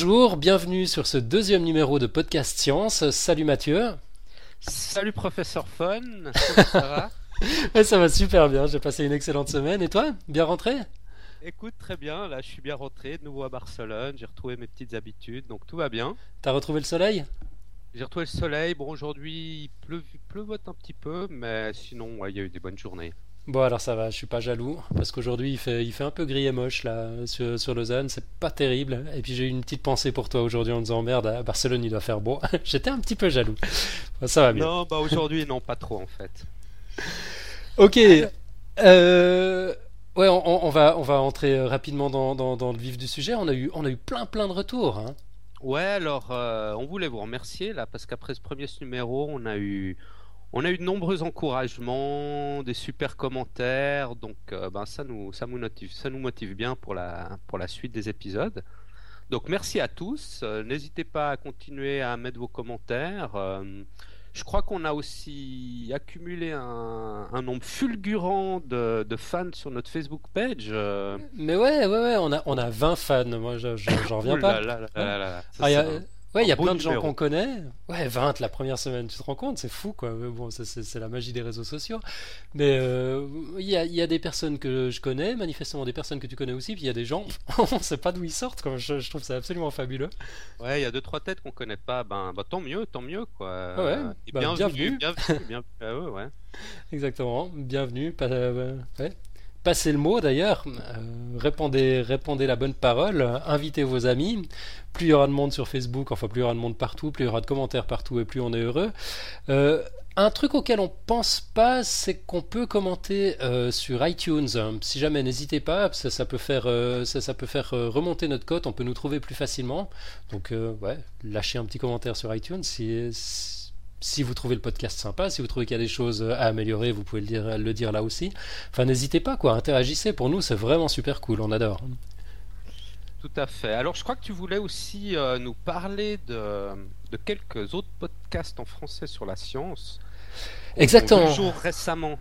Bonjour, bienvenue sur ce deuxième numéro de Podcast Science. Salut Mathieu. Salut professeur Fun, ça va? Ouais, Ça va super bien, j'ai passé une excellente semaine. Et toi Bien rentré? Écoute, très bien, là je suis bien rentré de nouveau à Barcelone, j'ai retrouvé mes petites habitudes, donc tout va bien. T'as retrouvé le soleil? J'ai retrouvé le soleil, bon aujourd'hui il pleu, pleuvote un petit peu, mais sinon ouais, il y a eu des bonnes journées. Bon alors ça va, je suis pas jaloux parce qu'aujourd'hui il fait, il fait un peu gris et moche là sur, sur Lausanne, c'est pas terrible. Et puis j'ai eu une petite pensée pour toi aujourd'hui en disant merde à Barcelone il doit faire beau. J'étais un petit peu jaloux. Ça va bien. Non, bah aujourd'hui non, pas trop en fait. Ok. Euh, ouais, on, on va on va entrer rapidement dans, dans, dans le vif du sujet. On a eu on a eu plein plein de retours. Hein. Ouais, alors euh, on voulait vous remercier là parce qu'après ce premier numéro, on a eu on a eu de nombreux encouragements, des super commentaires, donc euh, ben ça nous ça nous motive ça nous motive bien pour la pour la suite des épisodes. Donc merci à tous. Euh, N'hésitez pas à continuer à mettre vos commentaires. Euh, je crois qu'on a aussi accumulé un, un nombre fulgurant de, de fans sur notre Facebook page. Mais ouais ouais ouais, on a on a 20 fans. Moi je- je- j'en reviens pas. là là là Ah, y a- Ouais, il y a plein de gens qu'on connaît. Ouais, 20 la première semaine, tu te rends compte, c'est fou quoi. Mais bon, c'est la magie des réseaux sociaux. Mais euh, il y a, y a des personnes que je connais, manifestement des personnes que tu connais aussi, puis il y a des gens, on sait pas d'où ils sortent. Quoi. Je, je trouve ça absolument fabuleux. Ouais, il y a deux trois têtes qu'on connaît pas. Ben, bah, tant mieux, tant mieux quoi. Ouais, Et bah, bienvenue. bienvenue, bienvenue, bienvenue à eux, ouais. Exactement. Bienvenue. euh, ouais. Passez le mot d'ailleurs, Euh, répandez, la bonne parole, invitez vos amis. Plus il y aura de monde sur Facebook, enfin plus il y aura de monde partout, plus il y aura de commentaires partout et plus on est heureux. Euh, un truc auquel on pense pas, c'est qu'on peut commenter euh, sur iTunes. Si jamais, n'hésitez pas, ça, peut faire, ça, peut faire euh, remonter notre cote, on peut nous trouver plus facilement. Donc ouais, lâchez un petit commentaire sur iTunes si, si vous trouvez le podcast sympa, si vous trouvez qu'il y a des choses à améliorer, vous pouvez le dire, le dire là aussi. Enfin, n'hésitez pas, quoi, interagissez. Pour nous, c'est vraiment super cool, on adore. Tout à fait. Alors, je crois que tu voulais aussi euh, nous parler de, de quelques autres podcasts en français sur la science. Exactement. On jour récemment.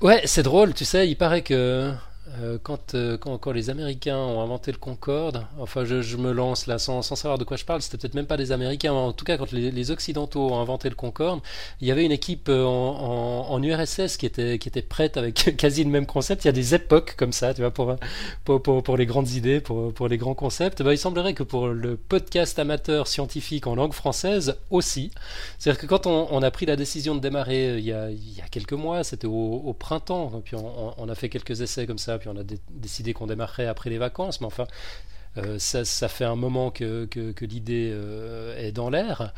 Ouais, c'est drôle, tu sais, il paraît que euh, quand, euh, quand, quand les Américains ont inventé le Concorde, enfin je, je me lance là sans, sans savoir de quoi je parle, c'était peut-être même pas des Américains, mais en tout cas quand les, Occidentaux ont inventé le Concorde, il y avait une équipe euh, en, en, URSS qui était, qui était prête avec quasi le même concept, il y a des époques comme ça, tu vois, pour, pour, pour, les grandes idées, pour, pour les grands concepts, bah, il semblerait que pour le podcast amateur scientifique en langue française aussi, c'est-à-dire que quand on, a pris la décision de démarrer euh, il y a, il y a quelques mois, c'était au, printemps, puis on a fait quelques essais comme ça, puis on a dé- décidé qu'on démarrerait après les vacances, mais enfin, euh, ça, ça fait un moment que, que, que l'idée euh, est dans l'air.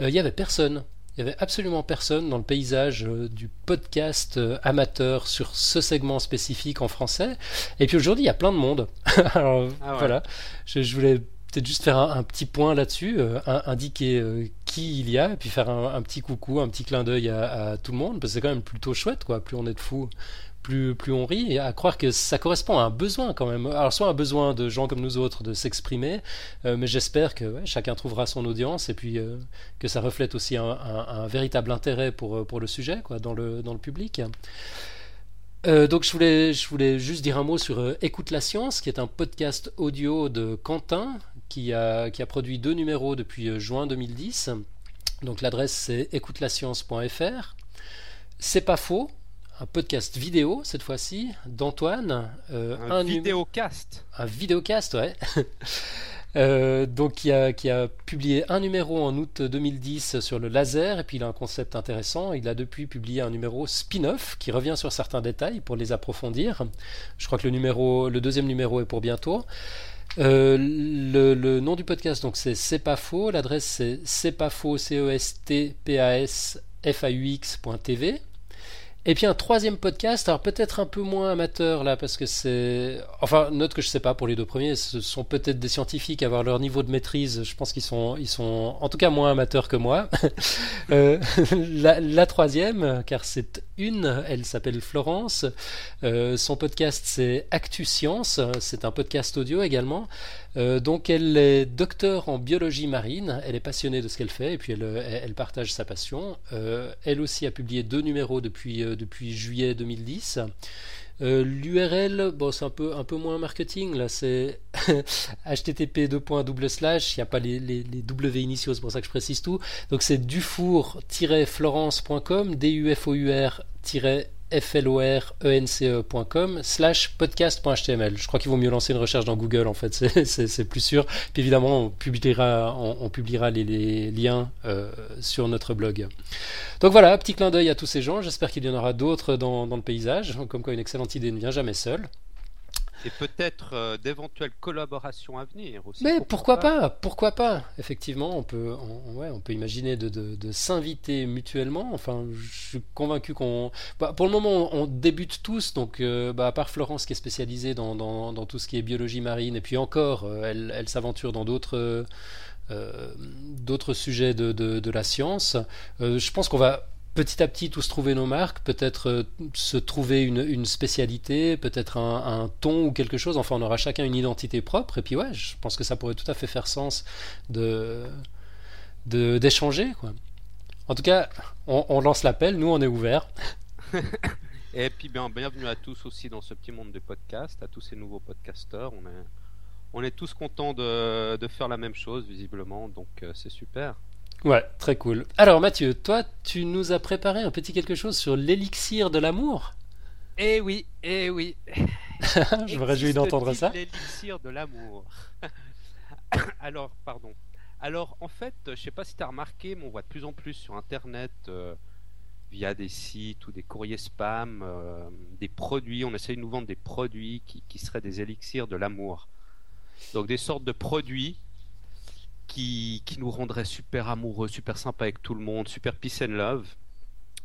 Euh, il y avait personne. Il y avait absolument personne dans le paysage euh, du podcast euh, amateur sur ce segment spécifique en français. Et puis aujourd'hui, il y a plein de monde. Alors Ah ouais. voilà, je, je voulais peut-être juste faire un, un petit point là-dessus, euh, indiquer euh, qui il y a, et puis faire un, un petit coucou, un petit clin d'œil à, à tout le monde, parce que c'est quand même plutôt chouette, quoi. Plus on est de fous, plus, plus on rit, à croire que ça correspond à un besoin quand même. Alors soit un besoin de gens comme nous autres de s'exprimer, euh, mais j'espère que chacun trouvera son audience, et puis euh, que ça reflète aussi un, véritable intérêt pour, euh, pour le sujet, quoi, dans le, dans le public. Donc je voulais, je voulais juste dire un mot sur Écoute la science, qui est un podcast audio de Quentin, qui a, qui a produit deux numéros depuis juin 2010. Donc l'adresse c'est écoutelascience.fr. C'est pas faux, un podcast vidéo cette fois-ci d'Antoine. euh, Un, vidéocast. un vidéocast, ouais. Euh, donc qui a, qui a publié un numéro en août 2010 sur le laser et puis il a un concept intéressant. Il a depuis publié un numéro spin-off qui revient sur certains détails pour les approfondir. Je crois que le numéro, le deuxième numéro est pour bientôt. Euh, le, le nom du podcast donc c'est c'est pas faux. L'adresse c'est c'est pas faux c e s t p a s f a u x.tv. Et puis un troisième podcast, alors peut-être un peu moins amateur là, parce que c'est... Enfin, note que je sais pas pour les deux premiers, ce sont peut-être des scientifiques, avoir leur niveau de maîtrise, je pense qu'ils sont, ils sont en tout cas moins amateurs que moi. Euh, la, la troisième, car c'est une, elle s'appelle Florence, Euh, son podcast c'est Actu Science, c'est un podcast audio également. Euh, donc elle est docteur en biologie marine, elle est passionnée de ce qu'elle fait et puis elle, elle partage sa passion. Euh, elle aussi a publié deux numéros depuis, euh, depuis juillet 2010. Euh, L'URL, bon, c'est un peu, un peu moins marketing, là, c'est http il n'y a pas les, les, W initiaux, c'est pour ça que je précise tout. Donc c'est dufour-florence.com, D-U-F-O-U-R- florence.com slash podcast.html. Je crois qu'il vaut mieux lancer une recherche dans Google en fait, c'est plus sûr. Puis évidemment, on publiera, les, liens euh, sur notre blog. Donc voilà, petit clin d'œil à tous ces gens. J'espère qu'il y en aura d'autres dans, le paysage. Comme quoi, une excellente idée ne vient jamais seule et peut-être euh, d'éventuelles collaborations à venir aussi. Mais pourquoi, pas, Pourquoi pas Effectivement, on peut, ouais, on peut imaginer de, de, s'inviter mutuellement. Enfin, je suis convaincu qu'on. Bah, pour le moment, on, débute tous, donc euh, bah, à part Florence qui est spécialisée dans, dans, dans, tout ce qui est biologie marine, et puis encore, euh, elle, elle s'aventure dans d'autres. d'autres sujets de, la science. je pense qu'on va petit à petit tous trouver nos marques, peut-être euh, se trouver une, spécialité, peut-être un, ton ou quelque chose. Enfin, on aura chacun une identité propre. Et puis ouais, je pense que ça pourrait tout à fait faire sens de d'échanger. En tout cas, on, lance l'appel. Nous, on est ouvert. et puis bien, bienvenue à tous aussi dans ce petit monde de podcasts, à tous ces nouveaux podcasteurs. On est, tous contents de, de faire la même chose visiblement, donc euh, c'est super. Ouais, très cool. Alors Mathieu, toi, tu nous as préparé un petit quelque chose sur l'élixir de l'amour? Eh oui, eh oui. Je me réjouis d'entendre ça. L'élixir de l'amour? Alors, pardon. Alors, en fait, je sais pas si tu as remarqué, mais on voit de plus en plus sur Internet, euh, via des sites ou des courriers spam, euh, des produits. On essaye de nous vendre des produits qui, qui seraient des élixirs de l'amour. Donc, des sortes de produits qui, nous rendrait super amoureux, super sympa avec tout le monde, super peace and love.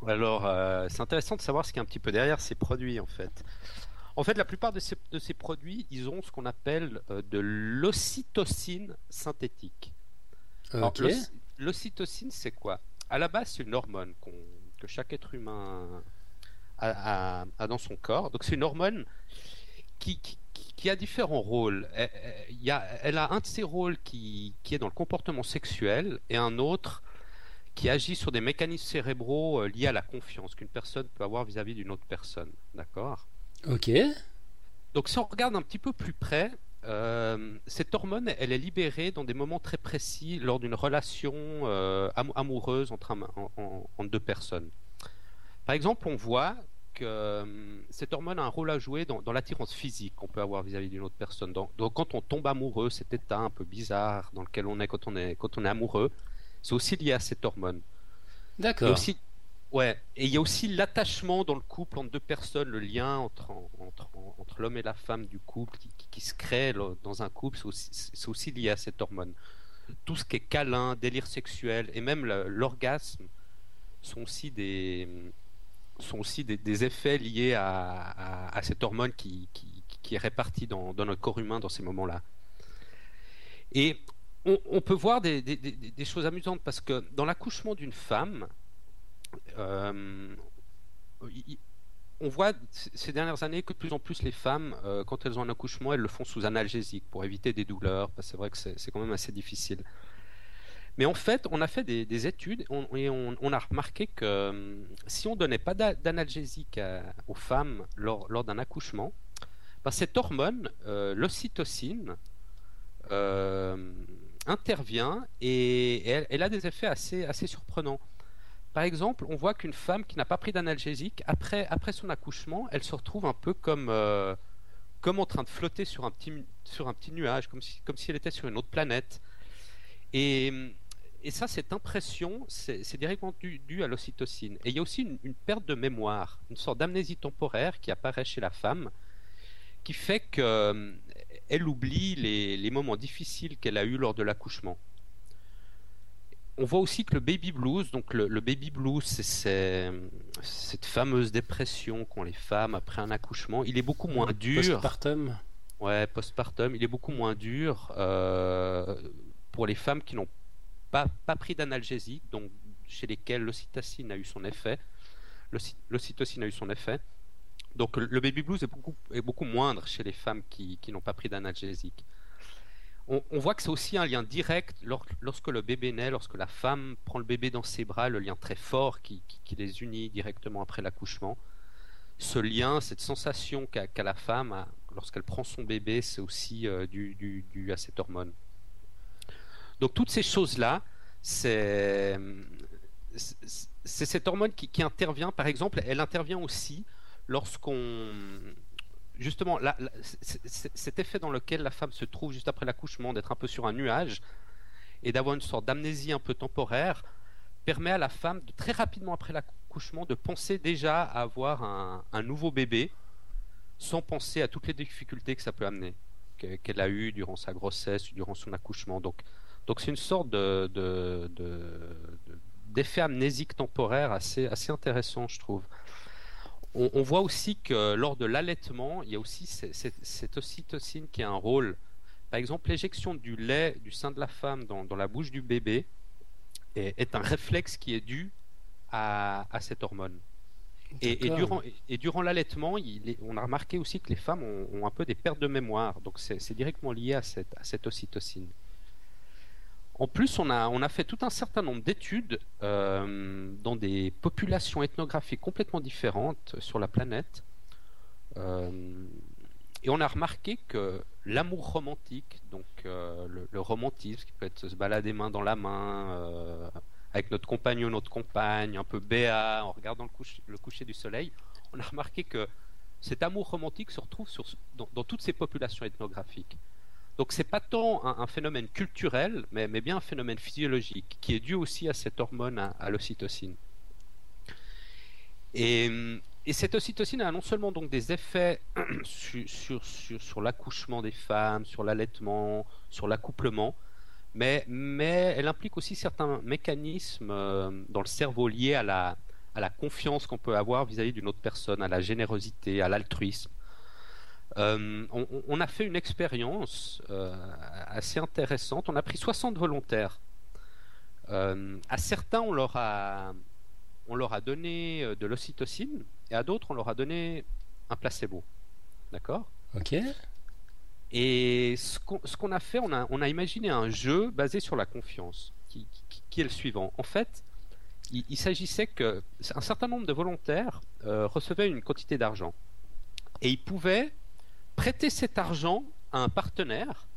Alors, euh, c'est intéressant de savoir ce qu'il y a un petit peu derrière ces produits, en fait. En fait, la plupart de ces, de ces produits, ils ont ce qu'on appelle euh, de l'ocytocine synthétique. L'ocytocine, c'est quoi? À la base, c'est une hormone que chaque être humain a, a, dans son corps. Donc, c'est une hormone qui, qui a différents rôles. Elle, a, elle a un de ses rôles qui, qui, est dans le comportement sexuel et un autre qui agit sur des mécanismes cérébraux euh, liés à la confiance qu'une personne peut avoir vis-à-vis d'une autre personne. D'accord? Ok. Donc si on regarde un petit peu plus près, euh, cette hormone, elle est libérée dans des moments très précis lors d'une relation euh, amoureuse entre, entre deux personnes. Par exemple, on voit euh, cette hormone a un rôle à jouer dans, l'attirance physique qu'on peut avoir vis-à-vis d'une autre personne. Donc, quand on tombe amoureux, cet état un peu bizarre dans lequel on est quand on est, quand on est amoureux, c'est aussi lié à cette hormone. D'accord. Aussi, ouais. Et il y a aussi l'attachement dans le couple entre deux personnes, le lien entre, entre, entre l'homme et la femme du couple qui, qui, se crée dans un couple, c'est aussi, aussi, lié à cette hormone. Tout ce qui est câlin, délire sexuel et même l'orgasme sont aussi des sont aussi des, effets liés à, cette hormone qui, est répartie dans, notre corps humain dans ces moments-là. Et on, peut voir des, choses amusantes parce que dans l'accouchement d'une femme, euh, on voit ces dernières années que de plus en plus les femmes, euh, quand elles ont un accouchement, elles le font sous analgésique pour éviter des douleurs. C'est vrai que c'est quand même assez difficile. Mais en fait, on a fait des, études et on, a remarqué que euh, si on ne donnait pas d'analgésique aux femmes lors, d'un accouchement, ben, cette hormone, euh, l'ocytocine, euh, intervient et, elle, a des effets assez, assez surprenants. Par exemple, on voit qu'une femme qui n'a pas pris d'analgésique, après, après son accouchement, elle se retrouve un peu comme, comme en train de flotter sur un petit, sur un petit nuage, comme si, comme si elle était sur une autre planète. Et et ça, cette impression, c'est directement dû, à l'ocytocine. Et il y a aussi une, perte de mémoire, une sorte d'amnésie temporaire qui apparaît chez la femme, qui fait qu'elle euh, oublie les, moments difficiles qu'elle a eus lors de l'accouchement. On voit aussi que le baby blues, donc le, baby blues, c'est cette fameuse dépression qu'ont les femmes après un accouchement, il est beaucoup moins dur. Postpartum. Ouais, postpartum, il est beaucoup moins dur euh, pour les femmes qui n'ont pas, pris d'analgésique, donc chez lesquels l'ocytocine a eu son effet. L'ocytocine a eu son effet. Donc le baby blues est beaucoup, est beaucoup moindre chez les femmes qui, n'ont pas pris d'analgésique. On, voit que c'est aussi un lien direct lorsque le bébé naît, lorsque la femme prend le bébé dans ses bras, le lien très fort qui, les unit directement après l'accouchement. ce lien, cette sensation qu'a la femme lorsqu'elle prend son bébé, c'est aussi dû, à cette hormone. Donc toutes ces choses-là, c'est cette hormone qui, intervient, par exemple, elle intervient aussi lorsqu'on... Justement, cet effet dans lequel la femme se trouve juste après l'accouchement, d'être un peu sur un nuage et d'avoir une sorte d'amnésie un peu temporaire, permet à la femme, de, très rapidement après l'accouchement, de penser déjà à avoir un, nouveau bébé, sans penser à toutes les difficultés que ça peut amener, qu'elle a eues durant sa grossesse durant son accouchement. Donc, donc c'est une sorte de, d'effet amnésique temporaire assez, assez intéressant, je trouve. On, voit aussi que lors de l'allaitement, il y a aussi cette, ocytocine qui a un rôle. Par exemple, l'éjection du lait du sein de la femme dans, la bouche du bébé est, un réflexe qui est dû à, cette hormone. Et, durant, et durant l'allaitement, on a remarqué aussi que les femmes ont, un peu des pertes de mémoire. Donc c'est directement lié à cette, à cette ocytocine. En plus, on a, fait tout un certain nombre d'études euh, dans des populations ethnographiques complètement différentes sur la planète. Euh, et on a remarqué que l'amour romantique, donc euh, le, romantisme, qui peut être se balader main dans la main avec notre compagnon, notre compagne, un peu béat, en regardant le coucher, du soleil, on a remarqué que cet amour romantique se retrouve dans toutes ces populations ethnographiques. Donc c'est pas tant un, phénomène culturel, mais, bien un phénomène physiologique qui est dû aussi à cette hormone, à, l'ocytocine. Et, cette ocytocine a non seulement donc des effets sur, l'accouchement des femmes, sur l'allaitement, sur l'accouplement, mais, elle implique aussi certains mécanismes euh, dans le cerveau liés à la, confiance qu'on peut avoir vis à -vis d'une autre personne, à la générosité, à l'altruisme. Euh, on, a fait une expérience euh, assez intéressante. On a pris 60 volontaires. Euh, à certains, on leur a, on leur a donné de l'ocytocine et à d'autres, on leur a donné un placebo. D'accord? Ok. Et ce qu'on a fait, on a, on a, imaginé un jeu basé sur la confiance, qui, est le suivant. En fait, il, s'agissait que un certain nombre de volontaires recevaient une quantité d'argent et ils pouvaient prêter cet argent à un partenaire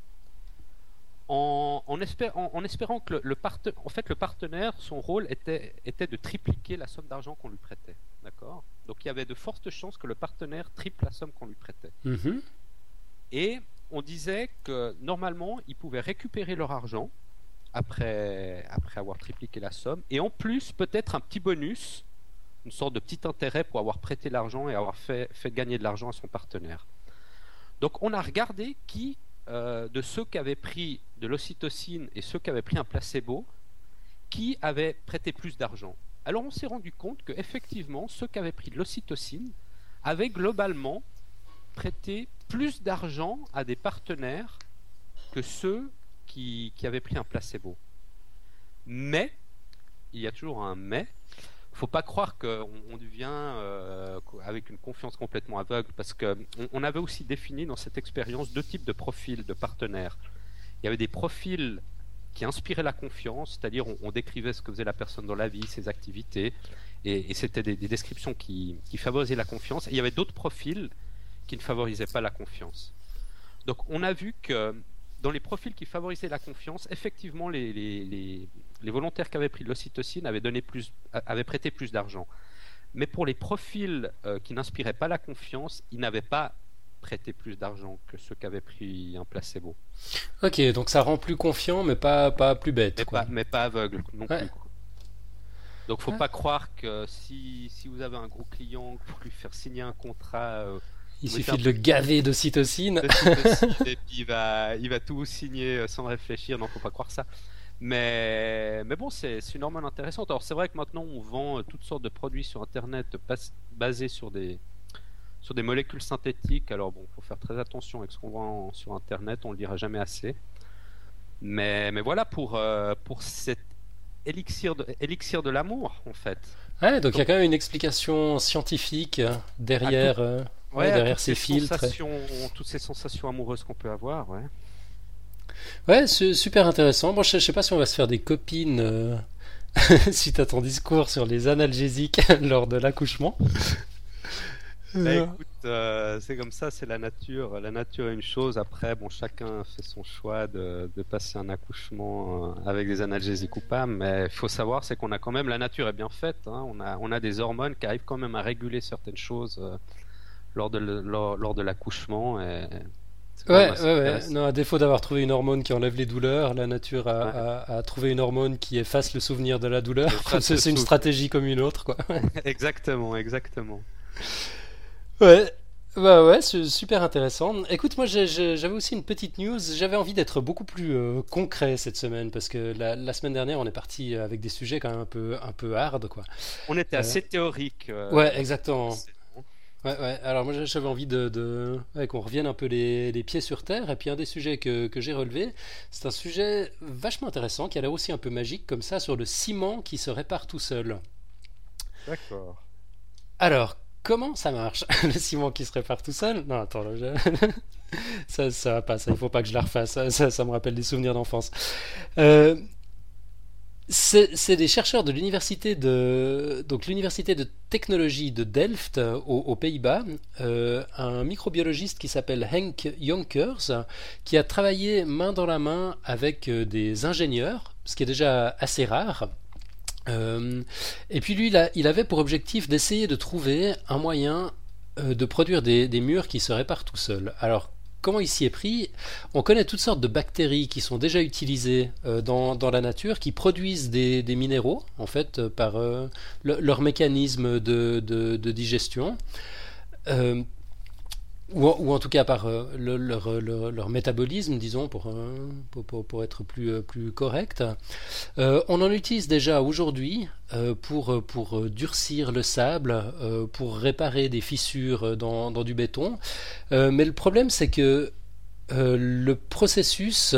en, en, espérant que le, partenaire, en fait, le partenaire, son rôle était, était de tripliquer la somme d'argent qu'on lui prêtait. D'accord? Donc il y avait de fortes chances que le partenaire triple la somme qu'on lui prêtait. Mm-hmm. Et on disait que normalement, ils pouvaient récupérer leur argent après, après avoir tripliqué la somme, et en plus, peut-être un petit bonus, une sorte de petit intérêt pour avoir prêté l'argent et avoir fait, fait gagner de l'argent à son partenaire. Donc on a regardé qui, euh, de ceux qui avaient pris de l'ocytocine et ceux qui avaient pris un placebo, qui avait prêté plus d'argent. Alors on s'est rendu compte que effectivement ceux qui avaient pris de l'ocytocine avaient globalement prêté plus d'argent à des partenaires que ceux qui avaient pris un placebo. Mais, il y a toujours un mais, faut pas croire qu'on on devient euh, avec une confiance complètement aveugle, parce que on, avait aussi défini dans cette expérience deux types de profils de partenaires. Il y avait des profils qui inspiraient la confiance, c'est-à-dire on, décrivait ce que faisait la personne dans la vie, ses activités, et, c'était des, descriptions qui, favorisaient la confiance. Et il y avait d'autres profils qui ne favorisaient pas la confiance. Donc on a vu que dans les profils qui favorisaient la confiance, effectivement, les, volontaires qui avaient pris de l'ocytocine avaient, donné plus, avaient prêté plus d'argent. Mais pour les profils euh, qui n'inspiraient pas la confiance, ils n'avaient pas prêté plus d'argent que ceux qui avaient pris un placebo. Ok, donc ça rend plus confiant, mais pas, pas plus bête. Mais, Pas, mais pas aveugle non plus. Donc faut pas croire que si, si vous avez un gros client, pour lui faire signer un contrat euh, il suffit de le gaver d'ocytocine. et puis il va, il va tout signer euh, sans réfléchir, non, faut pas croire ça. Mais, mais bon, c'est une hormone intéressante. Alors c'est vrai que maintenant on vend euh, toutes sortes de produits sur Internet basés sur des, sur des molécules synthétiques. Alors bon, faut faire très attention avec ce qu'on vend sur Internet, on le dira jamais assez. Mais, mais voilà pour, euh, pour cet élixir de, élixir de l'amour en fait. Ouais, donc il y a quand même une explication scientifique derrière ouais, derrière ces, filtres. Toutes ces sensations amoureuses qu'on peut avoir, ouais. Ouais, c'est super intéressant. Bon, je, sais pas si on va se faire des copines euh, suite à ton discours sur les analgésiques lors de l'accouchement. Bah, écoute, euh, c'est comme ça, c'est la nature. La nature est une chose. Après, bon, chacun fait son choix de, passer un accouchement euh, avec des analgésies coupables. Mais il faut savoir, c'est qu'on a quand même la nature est bien faite. Hein. On a on a des hormones qui arrivent quand même à réguler certaines choses euh, lors de lors, de l'accouchement. Et... Ouais, ouais, ouais. Non, à défaut d'avoir trouvé une hormone qui enlève les douleurs, la nature a, a, trouvé une hormone qui efface le souvenir de la douleur. C'est une stratégie comme une autre, quoi. exactement, exactement. Ouais, bah ouais, super intéressant. Écoute, moi j'avais aussi une petite news. J'avais envie d'être beaucoup plus euh, concret cette semaine parce que la, semaine dernière on est parti avec des sujets quand même un peu un peu hard quoi. On était assez euh, théorique. Euh, ouais, exactement. Ouais, ouais. Alors moi j'avais envie de, qu'on revienne un peu les, pieds sur terre. Et puis un des sujets que, que j'ai relevé, c'est un sujet vachement intéressant qui a l'air aussi un peu magique comme ça sur le ciment qui se répare tout seul. D'accord. Alors comment ça marche Le ciment qui se répare tout seul? Non, attends, ça, ça va pas, ça, il faut pas que je la refasse, ça, ça, me rappelle des souvenirs d'enfance. Euh, c'est des chercheurs de l'université de donc l'université de technologie de Delft aux, Pays-Bas, euh, un microbiologiste qui s'appelle Henk Jonkers, qui a travaillé main dans la main avec euh, des ingénieurs, ce qui est déjà assez rare. Euh, et puis lui, il, avait pour objectif d'essayer de trouver un moyen euh, de produire des, murs qui se réparent tout seuls. Alors, comment il s'y est pris. On connaît toutes sortes de bactéries qui sont déjà utilisées euh, dans, la nature, qui produisent des, minéraux, en fait, par leur mécanisme de digestion ou, en tout cas par euh, leur, métabolisme, disons, pour, euh, pour, être plus, euh, plus correct. on en utilise déjà aujourd'hui pour, pour durcir le sable, pour réparer des fissures dans, dans du béton. mais le problème, c'est que le processus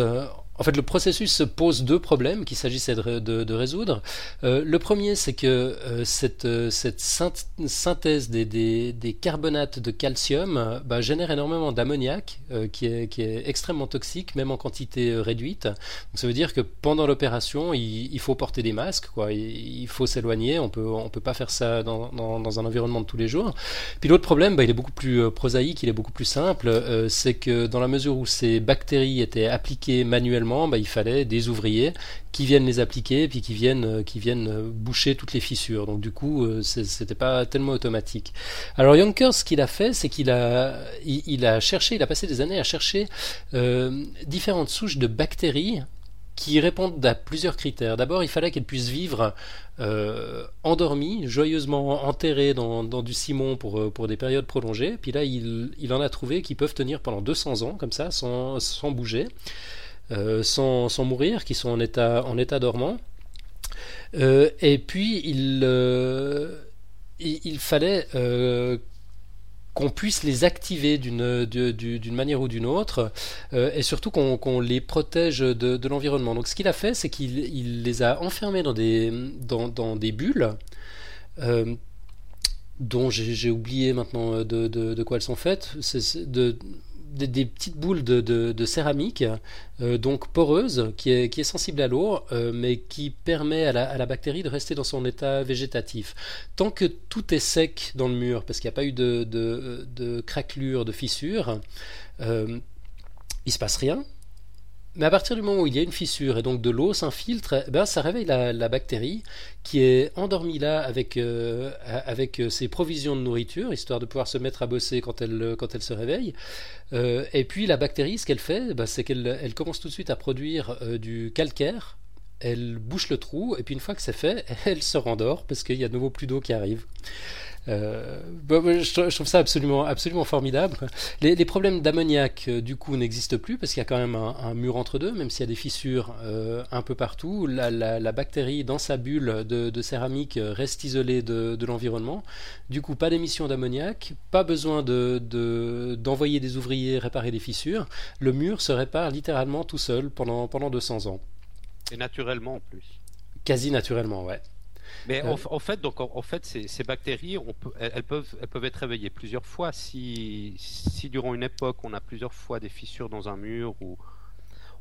en fait, le processus pose deux problèmes qu'il s'agissait de, résoudre. Euh, le premier, c'est que euh, cette, euh, cette synthèse des, des, carbonates de calcium bah, génère énormément d'ammoniac, qui, est, qui est extrêmement toxique, même en quantité réduite. Donc, ça veut dire que pendant l'opération, il, faut porter des masques, quoi. Il, faut s'éloigner. On peut, on peut pas faire ça dans, dans, un environnement de tous les jours. Puis l'autre problème, bah, il est beaucoup plus prosaïque, il est beaucoup plus simple. c'est que dans la mesure où ces bactéries étaient appliquées manuellement bah, il fallait des ouvriers qui viennent les appliquer puis qui viennent, euh, qui viennent euh, boucher toutes les fissures. Donc du coup, euh, c'était pas tellement automatique. Alors Yonkers, ce qu'il a fait, c'est qu'il a, il, a cherché, il a passé des années à chercher différentes souches de bactéries qui répondent à plusieurs critères. D'abord, il fallait qu'elles puissent vivre endormies, joyeusement enterrées dans, du ciment pour, pour des périodes prolongées. Puis là, il, il en a trouvé qui peuvent tenir pendant 200 ans, comme ça, sans, sans bouger. Euh, sans, mourir, qui sont en état, en état dormant. Euh, et puis il, euh, il, fallait qu'on puisse les activer d'une d'une manière ou d'une autre, et surtout qu'on les protège de, l'environnement. Donc ce qu'il a fait, c'est qu'il les a enfermés dans des, dans, des bulles. dont j'ai oublié maintenant de, de, quoi elles sont faites, de, des, petites boules de, céramique, euh, donc poreuse, qui est, sensible à l'eau, euh, mais qui permet à la, bactérie de rester dans son état végétatif. Tant que tout est sec dans le mur, parce qu'il n'y a pas eu de, de, craquelure, de fissure, euh, il se passe rien. Mais à partir du moment où il y a une fissure et donc de l'eau s'infiltre, eh ben ça réveille la, bactérie qui est endormie là avec, euh, avec ses provisions de nourriture, histoire de pouvoir se mettre à bosser quand elle, quand elle se réveille. Euh, et puis la bactérie, ce qu'elle fait, ben, c'est qu'elle elle commence tout de suite à produire euh, du calcaire. Elle bouche le trou et puis une fois que c'est fait, elle se rendort parce qu'il y a de nouveau plus d'eau qui arrive. Euh, bah, je, trouve ça absolument, absolument formidable. Les, problèmes d'ammoniac, euh, du coup, n'existent plus parce qu'il y a quand même un, mur entre deux, même s'il y a des fissures euh, un peu partout. La, bactérie, dans sa bulle de, céramique, reste isolée de, l'environnement. Du coup, pas d'émission d'ammoniac, pas besoin d'envoyer des ouvriers réparer les fissures. Le mur se répare littéralement tout seul pendant, pendant 200 ans. Et naturellement en plus. Quasi naturellement, ouais. Mais en, fait, donc en, fait, ces, bactéries, on peut, elles, peuvent, elles peuvent être réveillées plusieurs fois. Si, si durant une époque, on a plusieurs fois des fissures dans un mur ou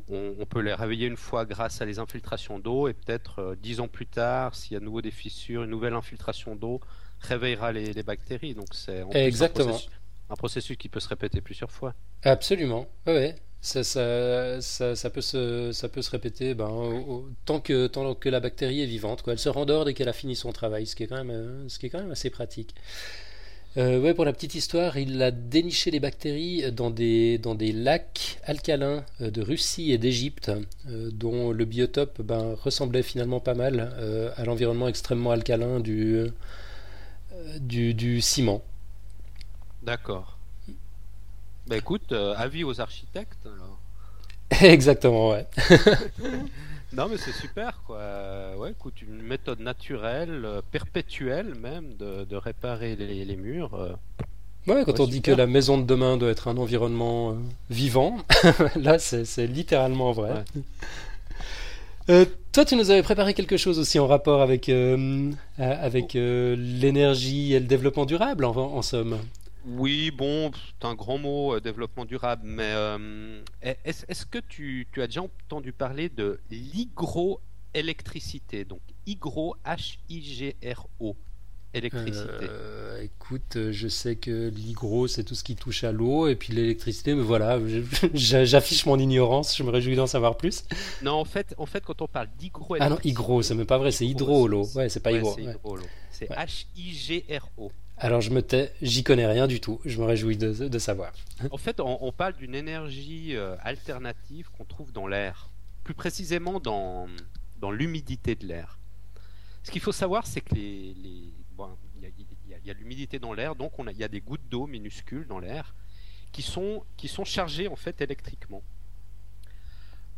on, peut les réveiller une fois grâce à les infiltrations d'eau et peut-être euh, dix ans plus tard, s'il y a de nouveau des fissures, une nouvelle infiltration d'eau, réveillera les, bactéries. Donc c'est exactement un processus, qui peut se répéter plusieurs fois. Absolument. Ouais. Ça, ça, ça, peut se, ça peut se répéter ben, tant, que, tant que la bactérie est vivante. Quoi. Elle se rendort dès qu'elle a fini son travail, ce qui est quand même, euh, ce qui est quand même assez pratique. Euh, ouais, pour la petite histoire, il a déniché les bactéries dans des, dans des lacs alcalins euh, de Russie et d'Égypte, dont le biotope ben, ressemblait finalement pas mal à l'environnement extrêmement alcalin du, du, du ciment. D'accord. Bah écoute, avis aux architectes alors. Exactement, ouais. Non, mais c'est super, quoi. Ouais, écoute, une méthode naturelle, euh, perpétuelle même, de, réparer les, murs. Euh. Ouais, quand on dit que la maison de demain doit être un environnement euh, vivant, là, c'est littéralement vrai. toi, tu nous avais préparé quelque chose aussi en rapport avec, avec l'énergie et le développement durable, en somme. Oui, bon, c'est un grand mot, euh, développement durable, mais euh, est-ce que tu, as déjà entendu parler de l'hygroélectricité Donc, hygro, H-I-G-R-O, électricité. Euh, écoute, je sais que l'hygro, c'est tout ce qui touche à l'eau, et puis l'électricité, mais voilà, j'affiche mon ignorance, je me réjouis d'en savoir plus. Non, en fait, en fait quand on parle d'hygro Ah non, hygro, c'est même pas vrai, c'est hydro, l'eau. Ouais, c'est pas hygro. C'est H-I-G-R-O. Alors je me tais, j'y connais rien du tout, je me réjouis de, savoir. En fait, on, parle d'une énergie euh, alternative qu'on trouve dans l'air, plus précisément dans, dans l'humidité de l'air. Ce qu'il faut savoir, c'est que les, il y a, l'humidité dans l'air, donc il y a des gouttes d'eau minuscules dans l'air qui sont, chargées en fait électriquement.